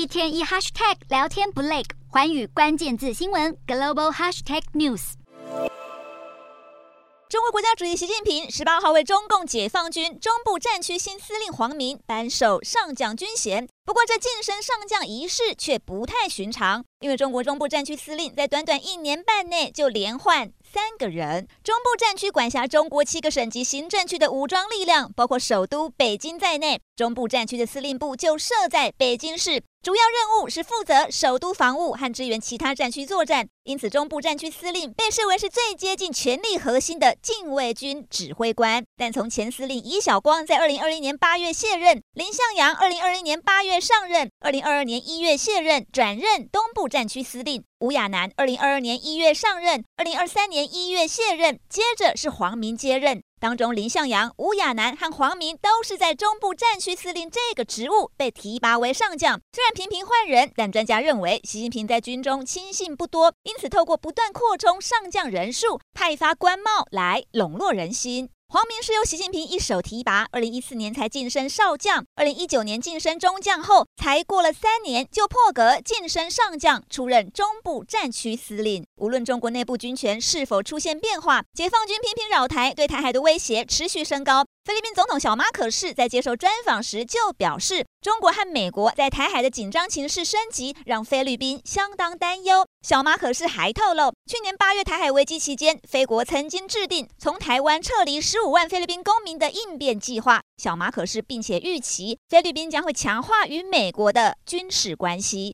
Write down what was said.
一天一 hashtag 聊天不累，寰宇关键字新闻 global hashtag news。中国国家主席习近平十八号为中共解放军中部战区新司令黄明颁授上将军衔。不过，这晋升上将仪式却不太寻常，因为中国中部战区司令在短短一年半内就连换三个人。中部战区管辖中国七个省级行政区的武装力量，包括首都北京在内，中部战区的司令部就设在北京市。主要任务是负责首都防务和支援其他战区作战，因此中部战区司令被视为是最接近权力核心的禁卫军指挥官。但从前司令尹晓光在二零二一年八月卸任，林向阳二零二一年八月上任，二零二二年一月卸任，转任东部战区司令。吴亚楠二零二二年一月上任，二零二三年一月卸任，接着是黄明接任。当中，林向阳、吴亚楠和黄明都是在中部战区司令这个职务被提拔为上将。虽然频频换人，但专家认为习近平在军中亲信不多，因此透过不断扩充上将人数、派发官帽来笼络人心。黄明是由习近平一手提拔，二零一四年才晋升少将，二零一九年晋升中将后，才过了三年就破格晋升上将，出任中部战区司令。无论中国内部军权是否出现变化，解放军频频扰台，对台海的威胁持续升高。菲律宾总统小马可是在接受专访时就表示，中国和美国在台海的紧张情势升级，让菲律宾相当担忧。小马可是还透露，去年八月台海危机期间，菲国曾经制定从台湾撤离十五万菲律宾公民的应变计划。小马可是并且预期菲律宾将会强化与美国的军事关系。